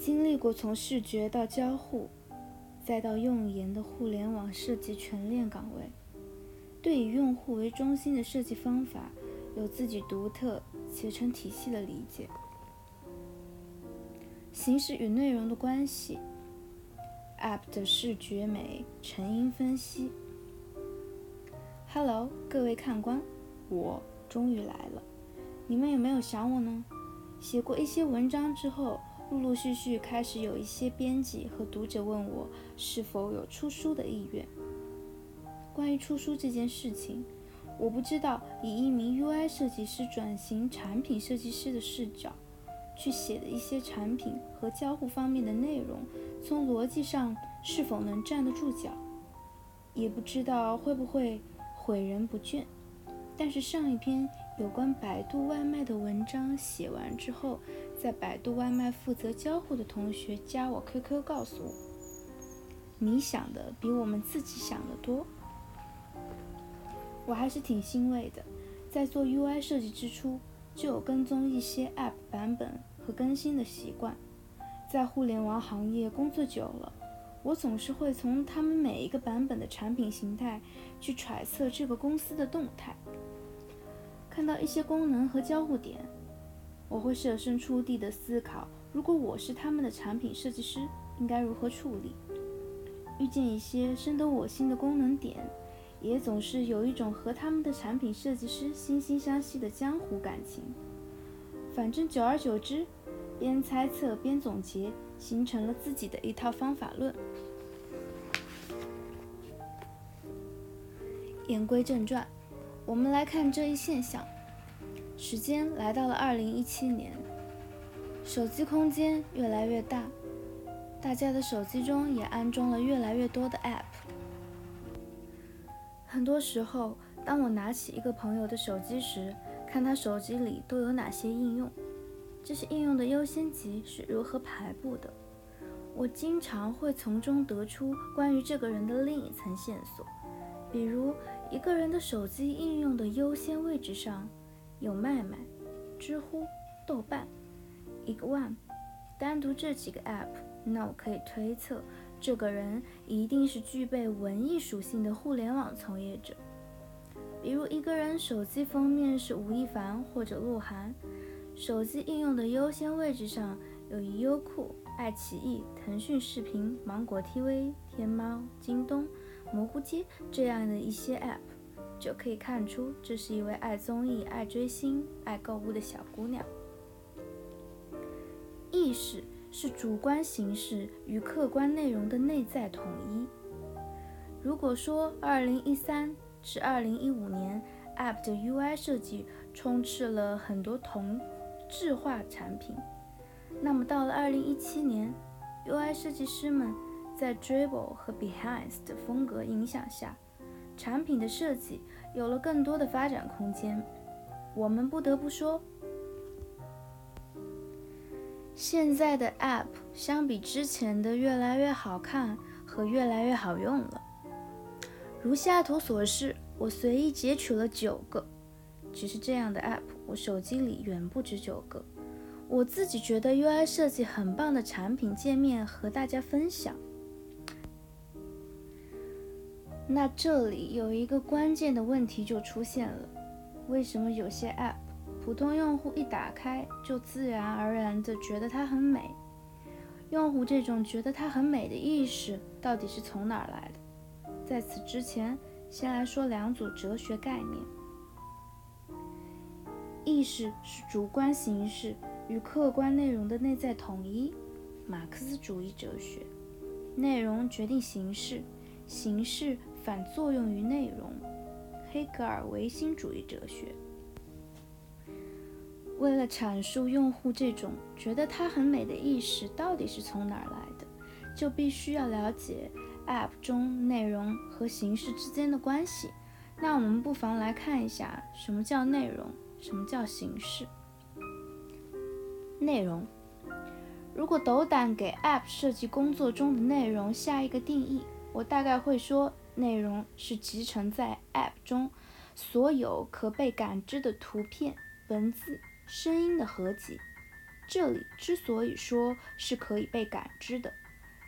经历过从视觉到交互，再到用研的互联网设计全链岗位，对以用户为中心的设计方法有自己独特且成体系的理解。形式与内容的关系，App 的视觉美成因分析。Hello，各位看官，我终于来了。你们有没有想我呢？写过一些文章之后，陆陆续续开始有一些编辑和读者问我是否有出书的意愿。关于出书这件事情，我不知道以一名 UI 设计师转型产品设计师的视角。去写的一些产品和交互方面的内容，从逻辑上是否能站得住脚，也不知道会不会诲人不倦。但是上一篇有关百度外卖的文章写完之后，在百度外卖负责交互的同学加我 QQ 告诉我，你想的比我们自己想的多。我还是挺欣慰的，在做 UI 设计之初就有跟踪一些 App 版本。和更新的习惯，在互联网行业工作久了，我总是会从他们每一个版本的产品形态去揣测这个公司的动态。看到一些功能和交互点，我会设身处地的思考：如果我是他们的产品设计师，应该如何处理？遇见一些深得我心的功能点，也总是有一种和他们的产品设计师惺惺相惜的江湖感情。反正久而久之，边猜测边总结，形成了自己的一套方法论。言归正传，我们来看这一现象。时间来到了二零一七年，手机空间越来越大，大家的手机中也安装了越来越多的 App。很多时候，当我拿起一个朋友的手机时，看他手机里都有哪些应用，这些应用的优先级是如何排布的？我经常会从中得出关于这个人的另一层线索，比如一个人的手机应用的优先位置上有麦麦、知乎、豆瓣、一个 One，单独这几个 App，那我可以推测这个人一定是具备文艺属性的互联网从业者。比如一个人手机封面是吴亦凡或者鹿晗，手机应用的优先位置上有优酷、爱奇艺、腾讯视频、芒果 TV、天猫、京东、蘑菇街这样的一些 App，就可以看出这是一位爱综艺、爱追星、爱购物的小姑娘。意识是主观形式与客观内容的内在统一。如果说二零一三。至二零一五年，App 的 UI 设计充斥了很多同质化产品。那么到了二零一七年，UI 设计师们在 Dribble 和 Behance 的风格影响下，产品的设计有了更多的发展空间。我们不得不说，现在的 App 相比之前的越来越好看和越来越好用了。如下图所示，我随意截取了九个。只是这样的 App，我手机里远不止九个。我自己觉得 UI 设计很棒的产品界面和大家分享。那这里有一个关键的问题就出现了：为什么有些 App 普通用户一打开就自然而然地觉得它很美？用户这种觉得它很美的意识到底是从哪儿来的？在此之前，先来说两组哲学概念。意识是主观形式与客观内容的内在统一，马克思主义哲学；内容决定形式，形式反作用于内容，黑格尔唯心主义哲学。为了阐述用户这种觉得它很美的意识到底是从哪儿来的，就必须要了解。App 中内容和形式之间的关系，那我们不妨来看一下什么叫内容，什么叫形式。内容，如果斗胆给 App 设计工作中的内容下一个定义，我大概会说，内容是集成在 App 中所有可被感知的图片、文字、声音的合集。这里之所以说是可以被感知的，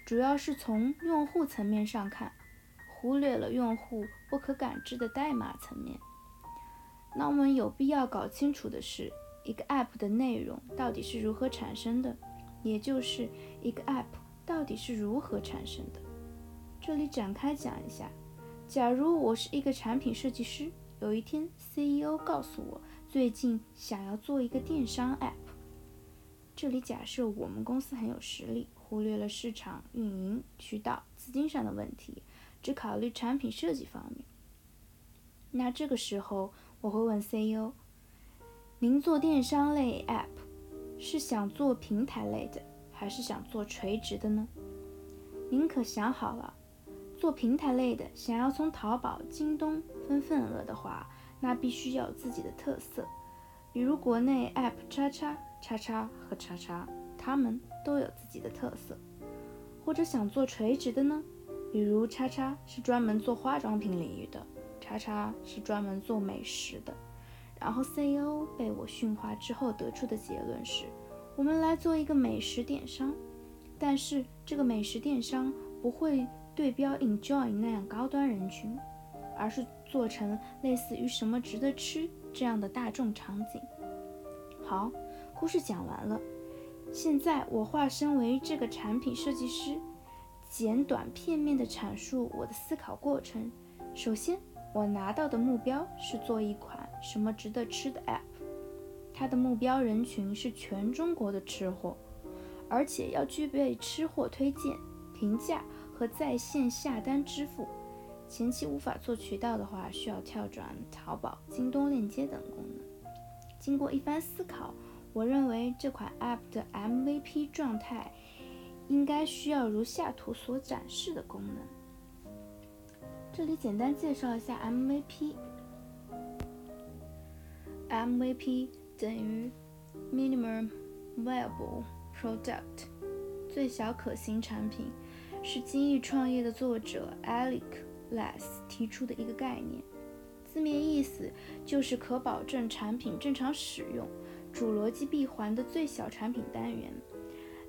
主要是从用户层面上看，忽略了用户不可感知的代码层面。那我们有必要搞清楚的是，一个 App 的内容到底是如何产生的，也就是一个 App 到底是如何产生的。这里展开讲一下，假如我是一个产品设计师，有一天 CEO 告诉我，最近想要做一个电商 App。这里假设我们公司很有实力，忽略了市场运营、渠道、资金上的问题，只考虑产品设计方面。那这个时候我会问 CEO：“ 您做电商类 App 是想做平台类的，还是想做垂直的呢？您可想好了？做平台类的，想要从淘宝、京东分份额的话，那必须要有自己的特色，比如国内 App 叉叉。”叉叉和叉叉，他们都有自己的特色。或者想做垂直的呢？比如叉叉是专门做化妆品领域的，叉叉是专门做美食的。然后 CEO 被我驯化之后得出的结论是：我们来做一个美食电商，但是这个美食电商不会对标 Enjoy 那样高端人群，而是做成类似于什么值得吃这样的大众场景。好。故事讲完了，现在我化身为这个产品设计师，简短片面的阐述我的思考过程。首先，我拿到的目标是做一款什么值得吃的 App，它的目标人群是全中国的吃货，而且要具备吃货推荐、评价和在线下单支付。前期无法做渠道的话，需要跳转淘宝、京东链接等功能。经过一番思考。我认为这款 App 的 MVP 状态应该需要如下图所展示的功能。这里简单介绍一下 MVP。MVP 等于 Minimum Viable Product，最小可行产品，是精益创业的作者 Alec Less 提出的一个概念。字面意思就是可保证产品正常使用。主逻辑闭环的最小产品单元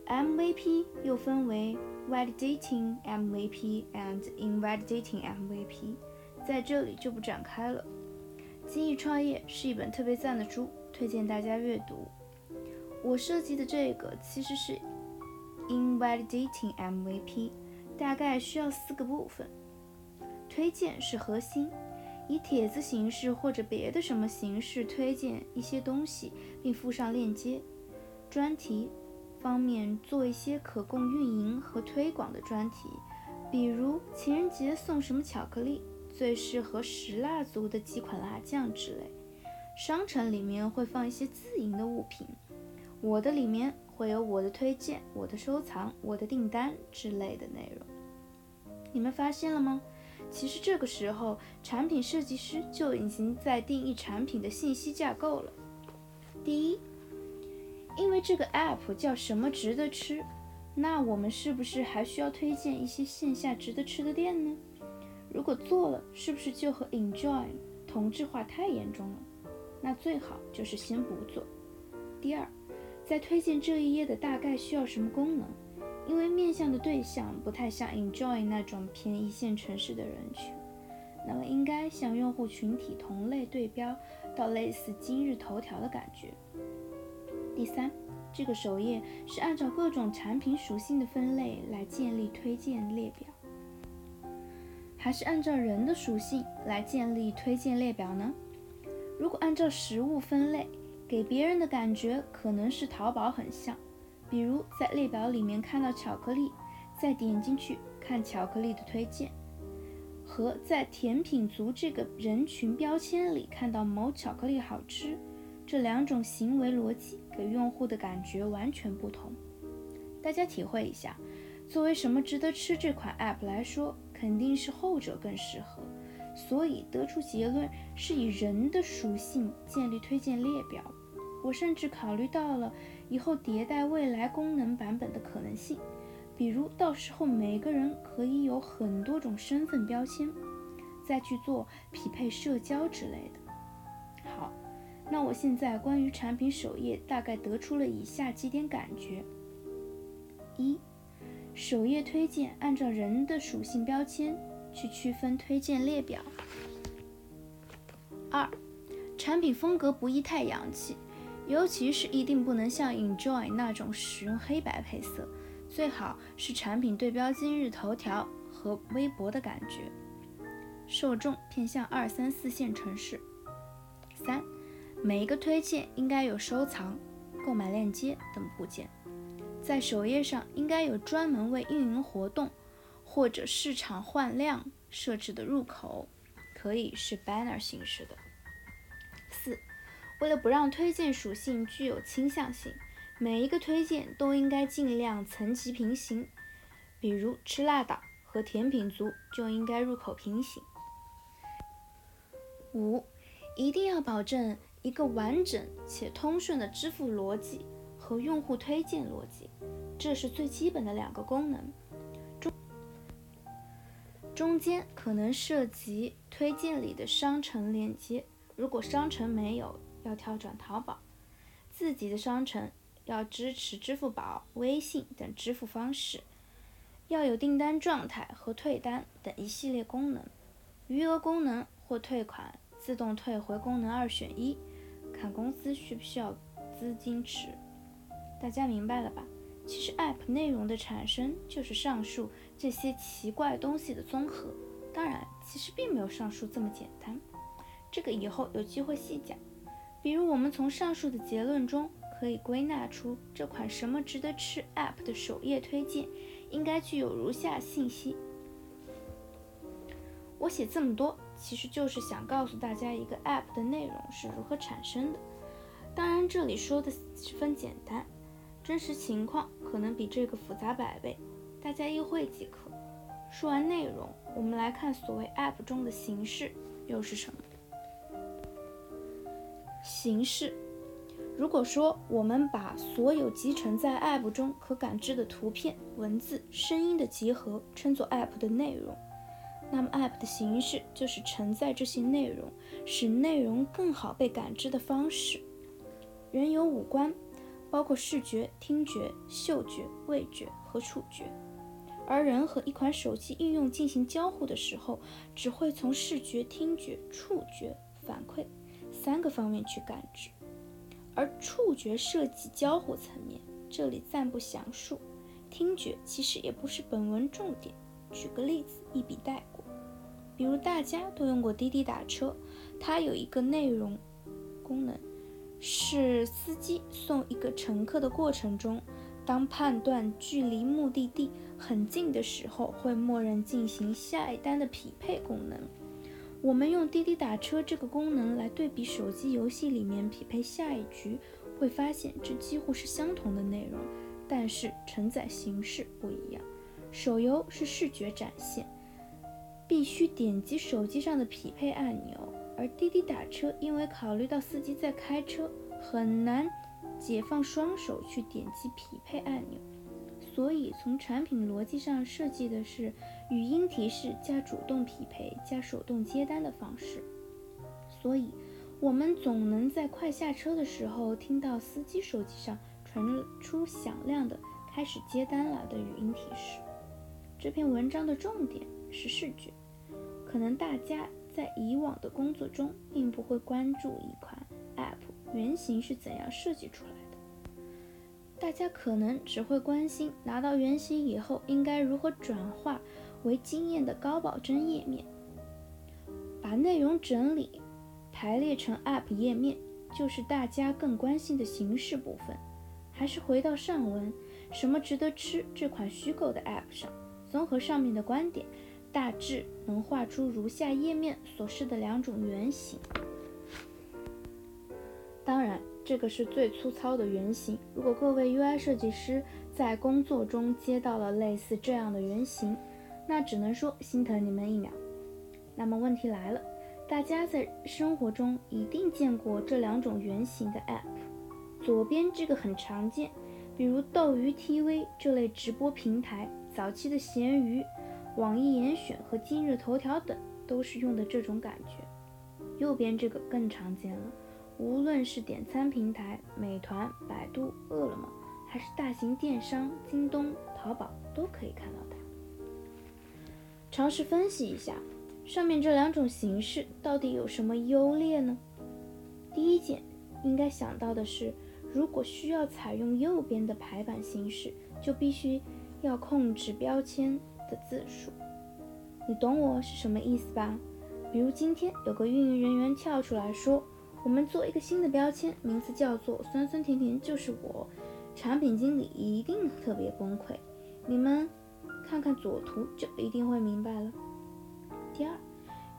，MVP 又分为 Validating MVP and Invalidating MVP，在这里就不展开了。精益创业是一本特别赞的书，推荐大家阅读。我设计的这个其实是 Invalidating MVP，大概需要四个部分，推荐是核心。以帖子形式或者别的什么形式推荐一些东西，并附上链接。专题方面做一些可供运营和推广的专题，比如情人节送什么巧克力，最适合食蜡族的几款辣酱之类。商城里面会放一些自营的物品，我的里面会有我的推荐、我的收藏、我的订单之类的内容。你们发现了吗？其实这个时候，产品设计师就已经在定义产品的信息架构了。第一，因为这个 app 叫什么值得吃，那我们是不是还需要推荐一些线下值得吃的店呢？如果做了，是不是就和 enjoy 同质化太严重了？那最好就是先不做。第二，在推荐这一页的大概需要什么功能？因为面向的对象不太像 Enjoy 那种偏一线城市的人群，那么应该向用户群体同类对标到类似今日头条的感觉。第三，这个首页是按照各种产品属性的分类来建立推荐列表，还是按照人的属性来建立推荐列表呢？如果按照食物分类，给别人的感觉可能是淘宝很像。比如在列表里面看到巧克力，再点进去看巧克力的推荐，和在甜品族这个人群标签里看到某巧克力好吃，这两种行为逻辑给用户的感觉完全不同。大家体会一下，作为什么值得吃这款 app 来说，肯定是后者更适合。所以得出结论是以人的属性建立推荐列表。我甚至考虑到了。以后迭代未来功能版本的可能性，比如到时候每个人可以有很多种身份标签，再去做匹配社交之类的。好，那我现在关于产品首页大概得出了以下几点感觉：一、首页推荐按照人的属性标签去区分推荐列表；二、产品风格不宜太洋气，尤其是一定不能像 Enjoy 那种使用黑白配色，最好是产品对标今日头条和微博的感觉。受众偏向二三四线城市。三。每一个推荐应该有收藏、购买链接等部件，在首页上应该有专门为运营活动或者市场换量设置的入口，可以是 banner 形式的。四，为了不让推荐属性具有倾向性，每一个推荐都应该尽量层级平行，比如吃辣党和甜品族就应该入口平行。五，一定要保证。一个完整且通顺的支付逻辑和用户推荐逻辑，这是最基本的两个功能。中中间可能涉及推荐里的商城链接，如果商城没有，要跳转淘宝。自己的商城要支持支付宝、微信等支付方式，要有订单状态和退单等一系列功能。余额功能或退款自动退回功能二选一。看公司需不需要资金池，大家明白了吧？其实 App 内容的产生就是上述这些奇怪东西的综合。当然，其实并没有上述这么简单，这个以后有机会细讲。比如，我们从上述的结论中可以归纳出这款什么值得吃 App 的首页推荐应该具有如下信息。我写这么多。其实就是想告诉大家一个 App 的内容是如何产生的。当然，这里说的十分简单，真实情况可能比这个复杂百倍，大家意会即可。说完内容，我们来看所谓 App 中的形式又是什么？形式，如果说我们把所有集成在 App 中可感知的图片、文字、声音的集合称作 App 的内容。那么，App 的形式就是承载这些内容，使内容更好被感知的方式。人有五官，包括视觉、听觉、嗅觉、味觉和触觉。而人和一款手机应用进行交互的时候，只会从视觉、听觉、触觉反馈三个方面去感知。而触觉涉及交互层面，这里暂不详述。听觉其实也不是本文重点。举个例子，一笔带过。比如大家都用过滴滴打车，它有一个内容功能，是司机送一个乘客的过程中，当判断距离目的地很近的时候，会默认进行下一单的匹配功能。我们用滴滴打车这个功能来对比手机游戏里面匹配下一局，会发现这几乎是相同的内容，但是承载形式不一样。手游是视觉展现。必须点击手机上的匹配按钮，而滴滴打车因为考虑到司机在开车，很难解放双手去点击匹配按钮，所以从产品逻辑上设计的是语音提示加主动匹配加手动接单的方式，所以我们总能在快下车的时候听到司机手机上传出响亮的“开始接单了”的语音提示。这篇文章的重点。是视觉，可能大家在以往的工作中并不会关注一款 App 原型是怎样设计出来，大家可能只会关心拿到原型以后应该如何转化为惊艳的高保真页面，把内容整理排列成 App 页面，就是大家更关心的形式部分。还是回到上文，什么值得吃这款虚构的 App 上，综合上面的观点。大致能画出如下页面所示的两种原型。当然，这个是最粗糙的原型。如果各位 UI 设计师在工作中接到了类似这样的原型，那只能说心疼你们一秒。那么问题来了，大家在生活中一定见过这两种原型的 App。左边这个很常见，比如斗鱼 TV 这类直播平台，早期的闲鱼。网易严选和今日头条等都是用的这种感觉。右边这个更常见了，无论是点餐平台美团、百度、饿了么，还是大型电商京东、淘宝，都可以看到它。尝试分析一下，上面这两种形式到底有什么优劣呢？第一件应该想到的是，如果需要采用右边的排版形式，就必须要控制标签的字数。你懂我是什么意思吧？比如今天有个运营人员跳出来说，我们做一个新的标签，名字叫做“酸酸甜甜就是我”，产品经理一定特别崩溃。你们看看左图就一定会明白了。第二。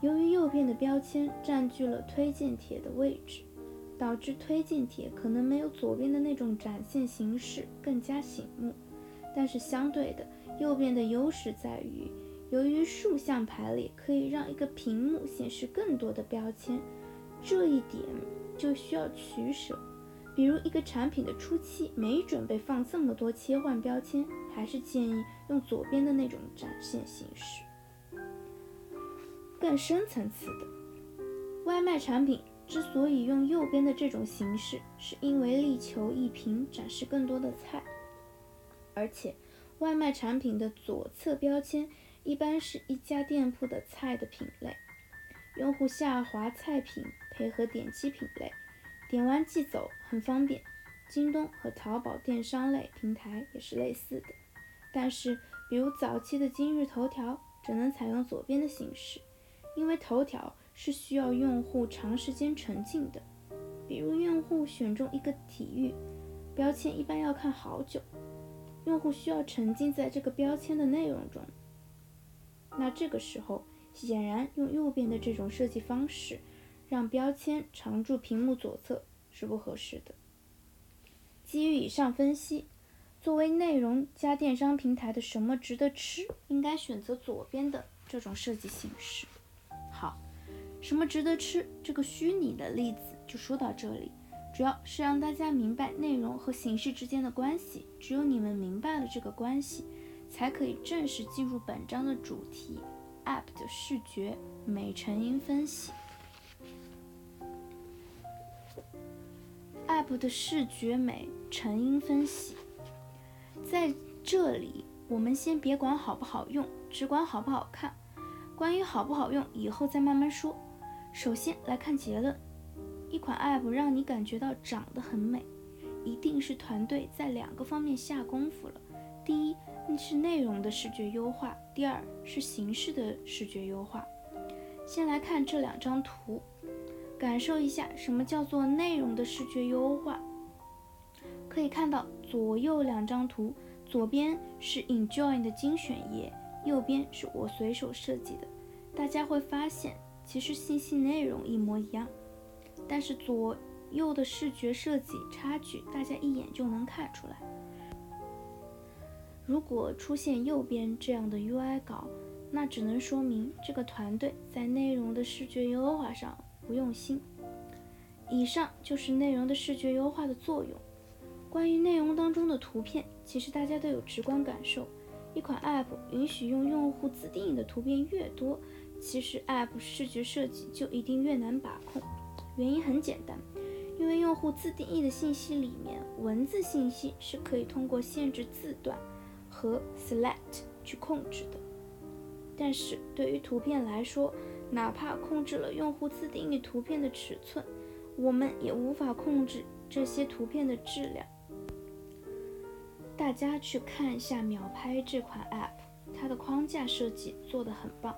由于右边的标签占据了推荐帖的位置，导致推荐帖可能没有左边的那种展现形式更加醒目。但是相对的，右边的优势在于，由于竖向排列可以让一个屏幕显示更多的标签，这一点就需要取舍。比如一个产品的初期没准备放这么多切换标签，还是建议用左边的那种展现形式。更深层次的，外卖产品之所以用右边的这种形式，是因为力求一屏展示更多的菜，而且外卖产品的左侧标签一般是一家店铺的菜的品类，用户下滑菜品配合点击品类，点完即走，很方便。京东和淘宝电商类平台也是类似的，但是比如早期的今日头条只能采用左边的形式。因为头条是需要用户长时间沉浸的，比如用户选中一个体育标签，一般要看好久，用户需要沉浸在这个标签的内容中。那这个时候，显然用右边的这种设计方式，让标签常驻屏幕左侧是不合适的。基于以上分析，作为内容加电商平台的什么值得吃，应该选择左边的这种设计形式。好，什么值得吃？这个虚拟的例子就说到这里，主要是让大家明白内容和形式之间的关系。只有你们明白了这个关系，才可以正式进入本章的主题：App 的视觉美成因分析。App 的视觉美成因分析，在这里我们先别管好不好用，只管好不好看。关于好不好用，以后再慢慢说。首先来看结论：一款 App 让你感觉到长得很美，一定是团队在两个方面下功夫了。第一是内容的视觉优化，第二是形式的视觉优化。先来看这两张图，感受一下什么叫做内容的视觉优化。可以看到左右两张图，左边是 Enjoy 的精选页。右边是我随手设计的，大家会发现其实信息内容一模一样，但是左右的视觉设计差距，大家一眼就能看出来。如果出现右边这样的 UI 稿，那只能说明这个团队在内容的视觉优化上不用心。以上就是内容的视觉优化的作用。关于内容当中的图片，其实大家都有直观感受。一款 App 允许用用户自定义的图片越多，其实 App 视觉设计就一定越难把控。原因很简单，因为用户自定义的信息里面，文字信息是可以通过限制字段和 Select 去控制的。但是对于图片来说，哪怕控制了用户自定义图片的尺寸，我们也无法控制这些图片的质量。大家去看一下秒拍这款 App，它的框架设计做得很棒，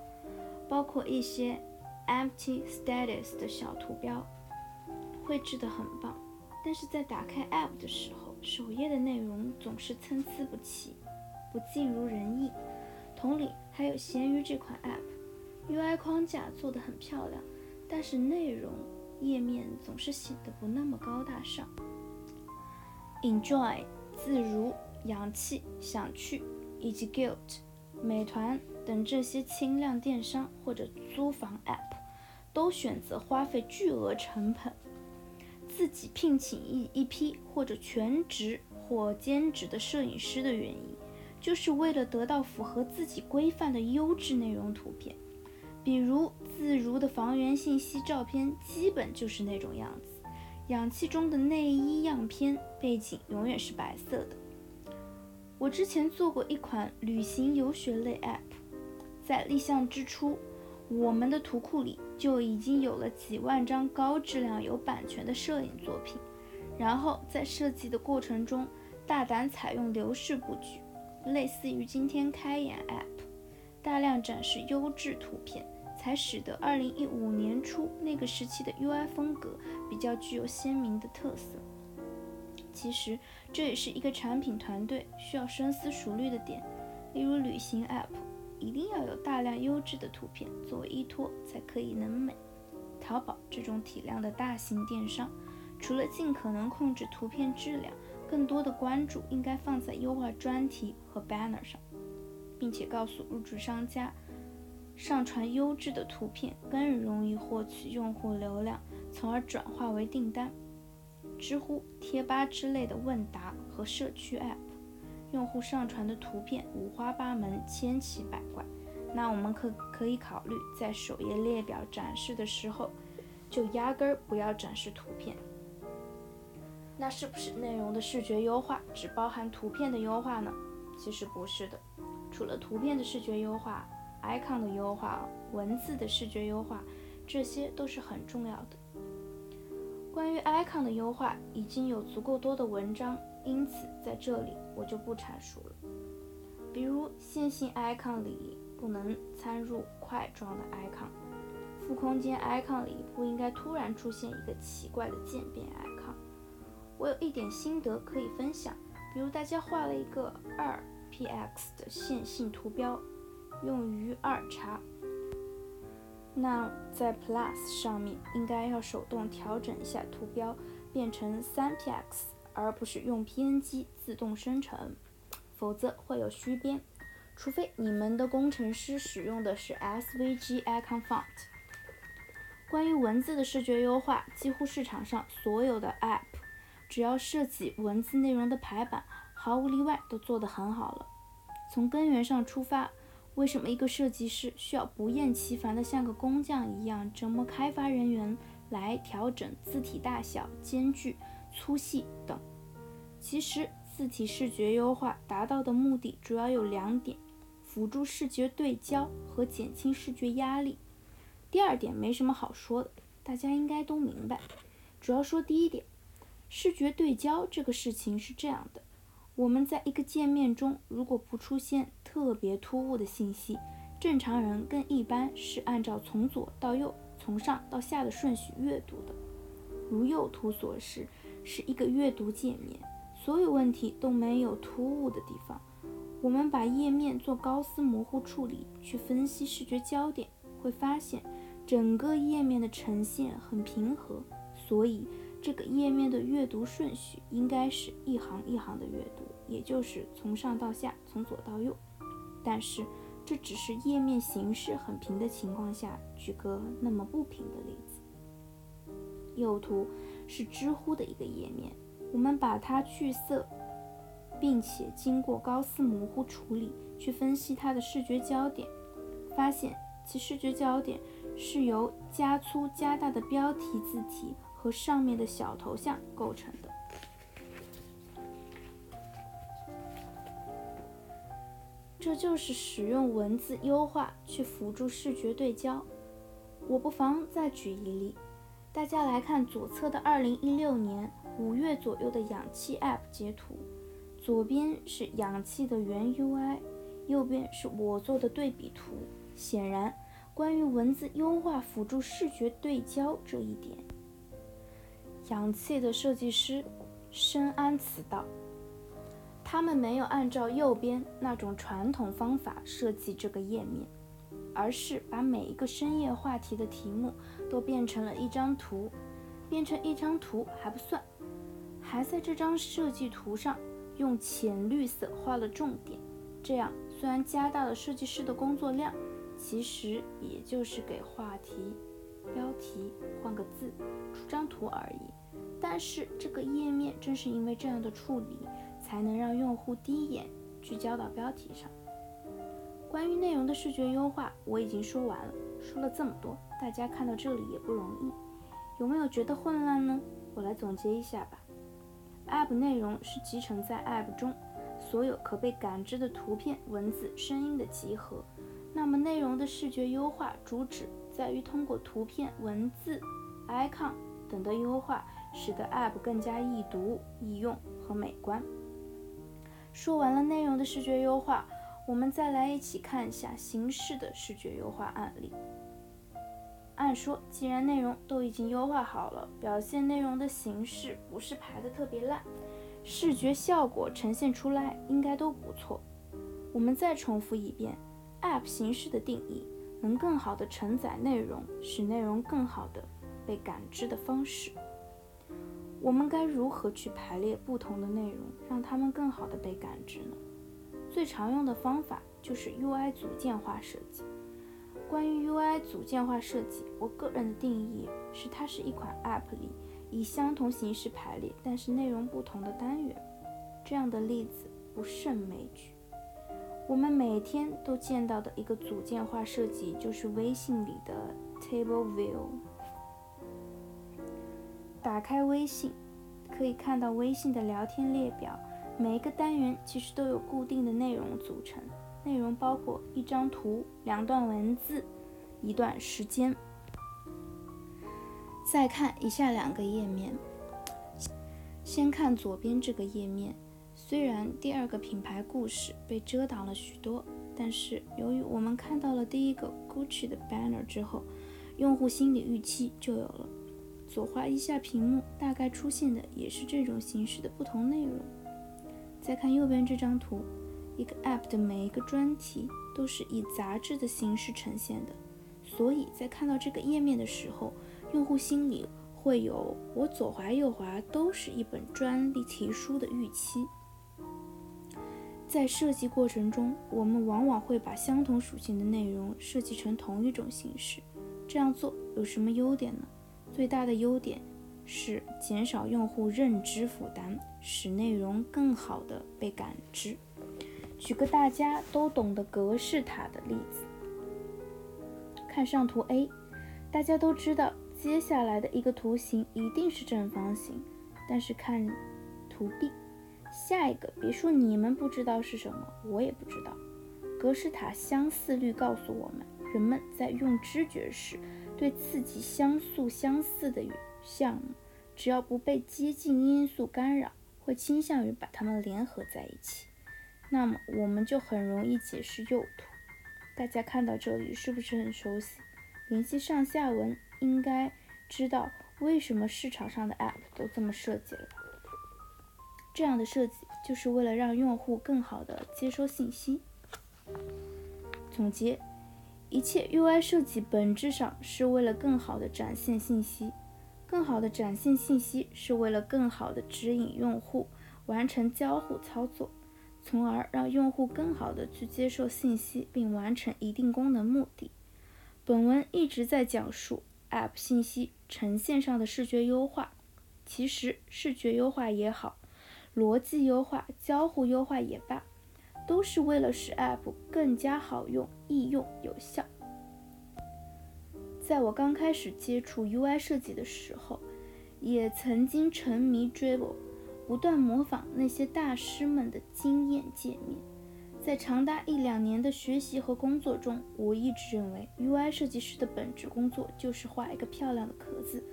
包括一些 empty status 的小图标，绘制得很棒。但是在打开 App 的时候，首页的内容总是参差不齐，不尽如人意。同理，还有闲鱼这款 App，UI 框架做得很漂亮，但是内容页面总是显得不那么高大上。Enjoy 自如。洋气、想去以及 Guilt、美团等这些轻量电商或者租房 App，都选择花费巨额成本，自己聘请一一批或者全职或兼职的摄影师的原因，就是为了得到符合自己规范的优质内容图片。比如自如的房源信息照片，基本就是那种样子，氧气中的内衣样片背景永远是白色的。我之前做过一款旅行游学类 App，在立项之初，我们的图库里就已经有了几万张高质量有版权的摄影作品。然后在设计的过程中，大胆采用流式布局，类似于今天开眼 App，大量展示优质图片。才使得2015年初那个时期的 UI 风格比较具有鲜明的特色。其实这也是一个产品团队需要深思熟虑的点。例如旅行 App 一定要有大量优质的图片作为依托，才可以能美。淘宝这种体量的大型电商，除了尽可能控制图片质量，更多的关注应该放在优化专题和 banner 上，并且告诉入驻商家。上传优质的图片更容易获取用户流量，从而转化为订单。知乎、贴吧之类的问答和社区 App，用户上传的图片五花八门、千奇百怪，那我们可可以考虑在首页列表展示的时候，就压根儿不要展示图片。那是不是内容的视觉优化只包含图片的优化呢？其实不是的，除了图片的视觉优化。icon 的优化，文字的视觉优化，这些都是很重要的。关于 icon 的优化，已经有足够多的文章，因此在这里我就不阐述了。比如线性 icon 里不能参入块状的 icon，负空间 icon 里不应该突然出现一个奇怪的渐变 icon。我有一点心得可以分享，比如大家画了一个二 px 的线性图标。用于二叉，那在 Plus 上面应该要手动调整一下图标，变成三 px，而不是用 PNG 自动生成，否则会有虚边。除非你们的工程师使用的是 SVG icon font。关于文字的视觉优化，几乎市场上所有的 App，只要涉及文字内容的排版，毫无例外都做得很好了。从根源上出发。为什么一个设计师需要不厌其烦地像个工匠一样折磨开发人员来调整字体大小、间距、粗细等？其实，字体视觉优化达到的目的主要有两点：辅助视觉对焦和减轻视觉压力。第二点没什么好说的，大家应该都明白。主要说第一点，视觉对焦这个事情是这样的。我们在一个界面中，如果不出现特别突兀的信息，正常人更一般是按照从左到右、从上到下的顺序阅读的。如右图所示，是一个阅读界面，所有问题都没有突兀的地方。我们把页面做高斯模糊处理，去分析视觉焦点，会发现整个页面的呈现很平和，所以。这个页面的阅读顺序应该是一行一行的阅读，也就是从上到下，从左到右。但是这只是页面形式很平的情况下举个那么不平的例子。右图是知乎的一个页面，我们把它去色，并且经过高斯模糊处理去分析它的视觉焦点，发现其视觉焦点是由加粗加大的标题字体。和上面的小头像构成的，这就是使用文字优化去辅助视觉对焦。我不妨再举一例，大家来看左侧的2016年五月左右的氧气 App 截图，左边是氧气的原 UI，右边是我做的对比图。显然，关于文字优化辅助视觉对焦这一点。氧气的设计师深谙此道，他们没有按照右边那种传统方法设计这个页面，而是把每一个深夜话题的题目都变成了一张图，变成一张图还不算，还在这张设计图上用浅绿色画了重点。这样虽然加大了设计师的工作量，其实也就是给话题标题换个字，出张图而已。但是这个页面正是因为这样的处理，才能让用户第一眼聚焦到标题上。关于内容的视觉优化，我已经说完了。说了这么多，大家看到这里也不容易，有没有觉得混乱呢？我来总结一下吧。App 内容是集成在 App 中所有可被感知的图片、文字、声音的集合。那么，内容的视觉优化主旨在于通过图片、文字、icon 等的优化，使得 App 更加易读、易用和美观。说完了内容的视觉优化，我们再来一起看一下形式的视觉优化案例。按说，既然内容都已经优化好了，表现内容的形式不是排的特别烂，视觉效果呈现出来应该都不错。我们再重复一遍。App 形式的定义能更好的承载内容，使内容更好的被感知的方式。我们该如何去排列不同的内容，让它们更好的被感知呢？最常用的方法就是 UI 组件化设计。关于 UI 组件化设计，我个人的定义是它是一款 App 里以相同形式排列，但是内容不同的单元。这样的例子不胜枚举。我们每天都见到的一个组件化设计，就是微信里的 Table View。打开微信，可以看到微信的聊天列表，每一个单元其实都有固定的内容组成，内容包括一张图、两段文字、一段时间。再看以下两个页面，先看左边这个页面。虽然第二个品牌故事被遮挡了许多，但是由于我们看到了第一个 Gucci 的 banner 之后，用户心理预期就有了。左滑一下屏幕，大概出现的也是这种形式的不同内容。再看右边这张图，一个 app 的每一个专题都是以杂志的形式呈现的，所以在看到这个页面的时候，用户心里会有我左滑右滑都是一本专利题书的预期。在设计过程中，我们往往会把相同属性的内容设计成同一种形式。这样做有什么优点呢？最大的优点是减少用户认知负担，使内容更好的被感知。举个大家都懂的格式塔的例子，看上图 A，大家都知道接下来的一个图形一定是正方形，但是看图 B。下一个，别说你们不知道是什么，我也不知道。格式塔相似率告诉我们，人们在用知觉时，对刺激相似相似的项目，只要不被接近因素干扰，会倾向于把它们联合在一起。那么我们就很容易解释右图。大家看到这里是不是很熟悉？联系上下文，应该知道为什么市场上的 App 都这么设计了吧？这样的设计就是为了让用户更好地接收信息。总结，一切 UI 设计本质上是为了更好地展现信息，更好地展现信息是为了更好地指引用户完成交互操作，从而让用户更好地去接受信息并完成一定功能目的。本文一直在讲述 App 信息呈现上的视觉优化，其实视觉优化也好。逻辑优化、交互优化也罢，都是为了使 App 更加好用、易用、有效。在我刚开始接触 UI 设计的时候，也曾经沉迷 Dribble，不断模仿那些大师们的惊艳界面。在长达一两年的学习和工作中，我一直认为 UI 设计师的本质工作就是画一个漂亮的壳子，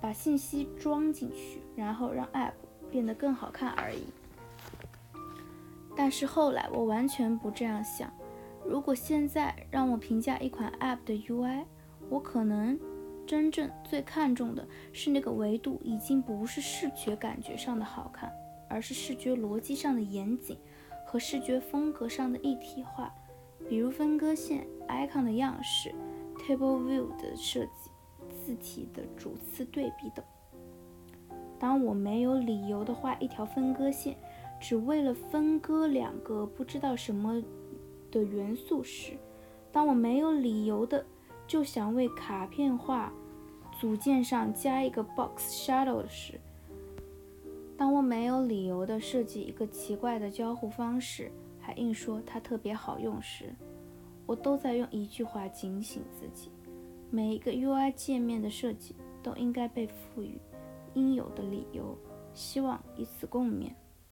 把信息装进去，然后让 App。变得更好看而已。但是后来我完全不这样想。如果现在让我评价一款 App 的 UI，我可能真正最看重的是那个维度已经不是视觉感觉上的好看，而是视觉逻辑上的严谨和视觉风格上的一体化。比如分割线、icon 的样式、table view 的设计、字体的主次对比等。当我没有理由的画一条分割线，只为了分割两个不知道什么的元素时，当我没有理由的就想为卡片画组件上加一个 box shadow 时，当我没有理由的设计一个奇怪的交互方式，还硬说它特别好用时，我都在用一句话警醒自己：每一个 UI 界面的设计都应该被赋予。应有的理由，希望以此共勉。